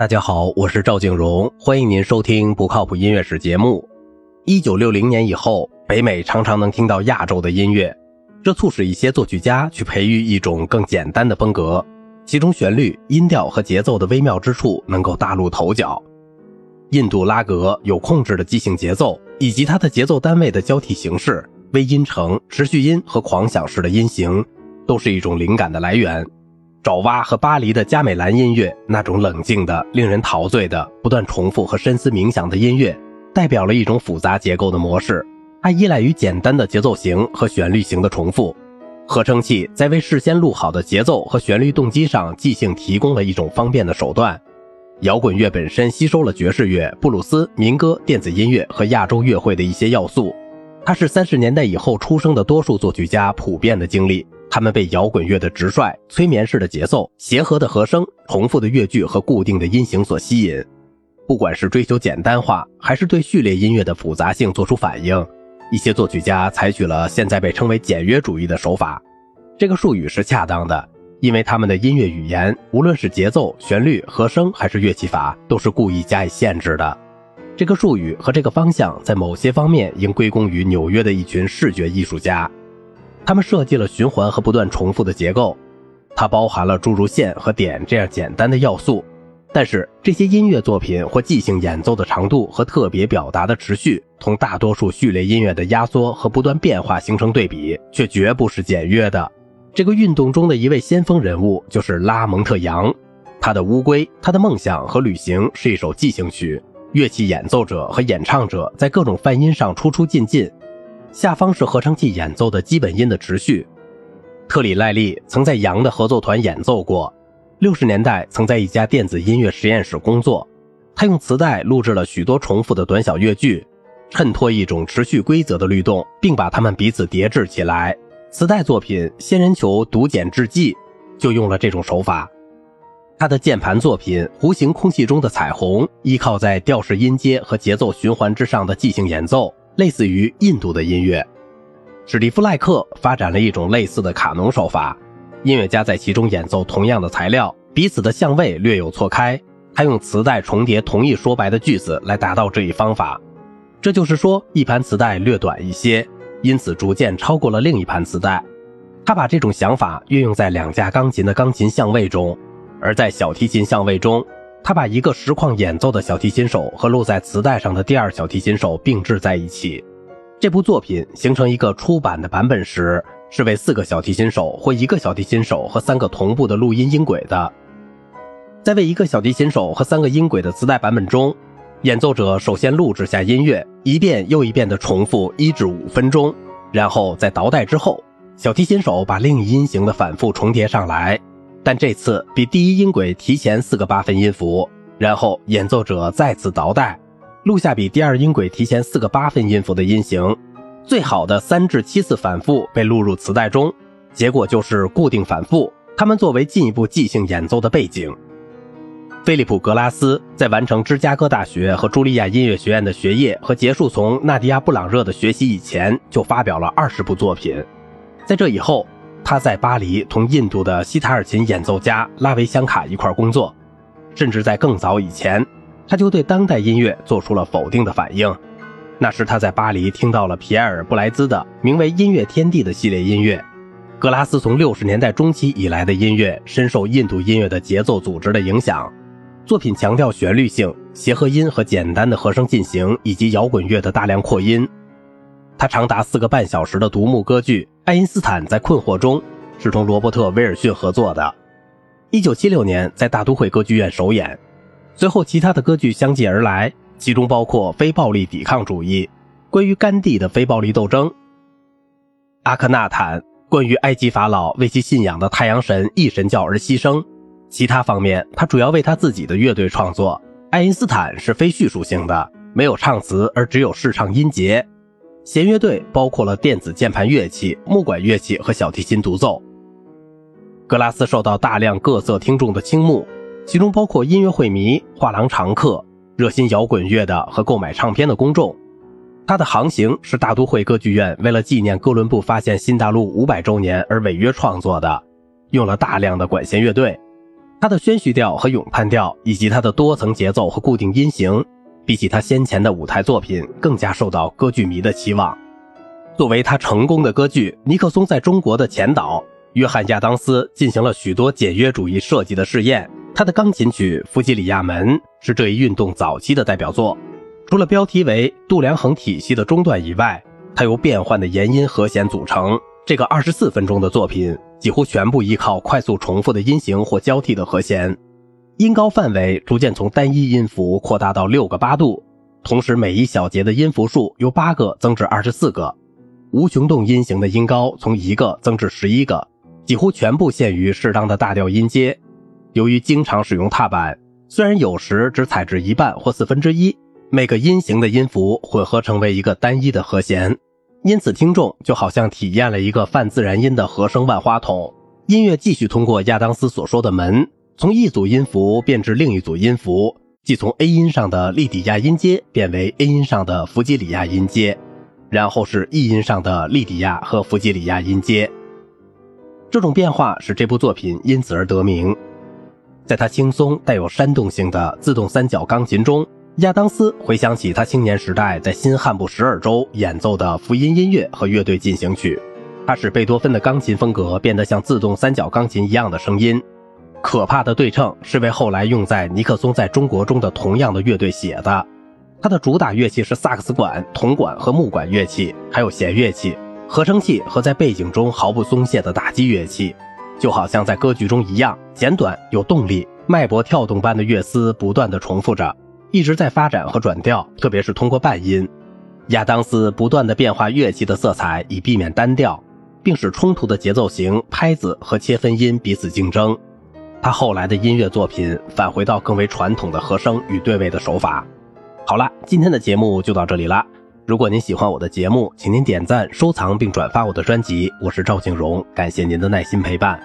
大家好，我是赵静荣，欢迎您收听不靠谱音乐史节目。一九六零年以后，北美常常能听到亚洲的音乐，这促使一些作曲家去培育一种更简单的风格，其中旋律、音调和节奏的微妙之处能够大露头角。印度拉格有控制的即兴节奏，以及它的节奏单位的交替形式，微音程、持续音和狂想式的音型，都是一种灵感的来源。爪哇和巴黎的加美兰音乐，那种冷静的、令人陶醉的、不断重复和深思冥想的音乐，代表了一种复杂结构的模式。它依赖于简单的节奏型和旋律型的重复。合成器在为事先录好的节奏和旋律动机上即兴提供了一种方便的手段。摇滚乐本身吸收了爵士乐、布鲁斯、民歌、电子音乐和亚洲乐会的一些要素。它是三十年代以后出生的多数作曲家普遍的经历。他们被摇滚乐的直率、催眠式的节奏、协和的和声、重复的乐句和固定的音型所吸引。不管是追求简单化，还是对序列音乐的复杂性做出反应，一些作曲家采取了现在被称为简约主义的手法。这个术语是恰当的，因为他们的音乐语言，无论是节奏、旋律、和声，还是乐器法，都是故意加以限制的。这个术语和这个方向，在某些方面应归功于纽约的一群视觉艺术家。他们设计了循环和不断重复的结构，它包含了诸如线和点这样简单的要素。但是这些音乐作品或即兴演奏的长度和特别表达的持续，同大多数序列音乐的压缩和不断变化形成对比，却绝不是简约的。这个运动中的一位先锋人物就是拉蒙特扬，他的《乌龟》、他的《梦想和旅行》是一首即兴曲，乐器演奏者和演唱者在各种泛音上出出进进。下方是合成器演奏的基本音的持续。特里赖利曾在杨的合奏团演奏过，六十年代曾在一家电子音乐实验室工作。他用磁带录制了许多重复的短小乐句，衬托一种持续规则的律动，并把它们彼此叠制起来。磁带作品《仙人球读简制记》就用了这种手法。他的键盘作品《弧形空气中的彩虹》依靠在调式音阶和节奏循环之上的即兴演奏。类似于印度的音乐，史蒂夫·赖克发展了一种类似的卡农手法。音乐家在其中演奏同样的材料，彼此的相位略有错开。他用磁带重叠同一说白的句子来达到这一方法。这就是说，一盘磁带略短一些，因此逐渐超过了另一盘磁带。他把这种想法运用在两架钢琴的钢琴相位中，而在小提琴相位中。他把一个实况演奏的小提琴手和录在磁带上的第二小提琴手并置在一起。这部作品形成一个出版的版本时，是为四个小提琴手或一个小提琴手和三个同步的录音音轨的。在为一个小提琴手和三个音轨的磁带版本中，演奏者首先录制下音乐，一遍又一遍地重复一至五分钟，然后在倒带之后，小提琴手把另一音型的反复重叠上来。但这次比第一音轨提前四个八分音符，然后演奏者再次倒带，录下比第二音轨提前四个八分音符的音型。最好的三至七次反复被录入磁带中，结果就是固定反复。它们作为进一步即兴演奏的背景。菲利普·格拉斯在完成芝加哥大学和茱莉亚音乐学院的学业和结束从纳迪亚·布朗热的学习以前，就发表了二十部作品。在这以后。他在巴黎同印度的西塔尔琴演奏家拉维香卡一块工作，甚至在更早以前，他就对当代音乐做出了否定的反应。那时他在巴黎听到了皮埃尔·布莱兹的名为《音乐天地》的系列音乐。格拉斯从六十年代中期以来的音乐深受印度音乐的节奏组织的影响，作品强调旋律性、协和音和简单的和声进行，以及摇滚乐的大量扩音。他长达四个半小时的独幕歌剧。爱因斯坦在困惑中是同罗伯特·威尔逊合作的。一九七六年在大都会歌剧院首演，随后其他的歌剧相继而来，其中包括非暴力抵抗主义、关于甘地的非暴力斗争、阿克纳坦关于埃及法老为其信仰的太阳神异神教而牺牲。其他方面，他主要为他自己的乐队创作。爱因斯坦是非叙述性的，没有唱词，而只有试唱音节。弦乐队包括了电子键盘乐器、木管乐器和小提琴独奏。格拉斯受到大量各色听众的倾慕，其中包括音乐会迷、画廊常客、热心摇滚乐的和购买唱片的公众。他的航行是大都会歌剧院为了纪念哥伦布发现新大陆五百周年而违约创作的，用了大量的管弦乐队。他的宣叙调和咏叹调，以及他的多层节奏和固定音型，比起他先前的舞台作品更加受到歌剧迷的期望。作为他成功的歌剧，尼克松在中国的前导约翰亚当斯进行了许多简约主义设计的试验。他的钢琴曲《弗吉里亚门》是这一运动早期的代表作。除了标题为度量衡体系的中段以外，它由变换的延音和弦组成。这个二十四分钟的作品几乎全部依靠快速重复的音型或交替的和弦，音高范围逐渐从单一音符扩大到六个八度，同时每一小节的音符数由八个增至二十四个。无穷动音型的音高从一个增至十一个，几乎全部限于适当的大调音阶。由于经常使用踏板，虽然有时只采至一半或四分之一，每个音型的音符混合成为一个单一的和弦，因此听众就好像体验了一个泛自然音的和声万花筒。音乐继续通过亚当斯所说的门，从一组音符变至另一组音符，即从 A 音上的利底亚音阶变为 A 音上的弗吉里亚音阶。然后是 E 音上的利底亚和弗吉里亚音阶，这种变化使这部作品因此而得名。在他轻松带有煽动性的自动三角钢琴中，亚当斯回想起他青年时代在新汉布什尔州演奏的福音音乐和乐队进行曲，他使贝多芬的钢琴风格变得像自动三角钢琴一样的声音。可怕的对称是为后来用在尼克松在中国中的同样的乐队写的。它的主打乐器是萨克斯管、铜管和木管乐器，还有弦乐器、合成器和在背景中毫不松懈的打击乐器，就好像在歌剧中一样，简短有动力，脉搏跳动般的乐思不断地重复着，一直在发展和转调，特别是通过半音。亚当斯不断地变化乐器的色彩，以避免单调，并使冲突的节奏型、拍子和切分音彼此竞争。他后来的音乐作品返回到更为传统的和声与对位的手法。好了，今天的节目就到这里啦。如果您喜欢我的节目，请您点赞、收藏并转发我的专辑。我是赵静荣，感谢您的耐心陪伴。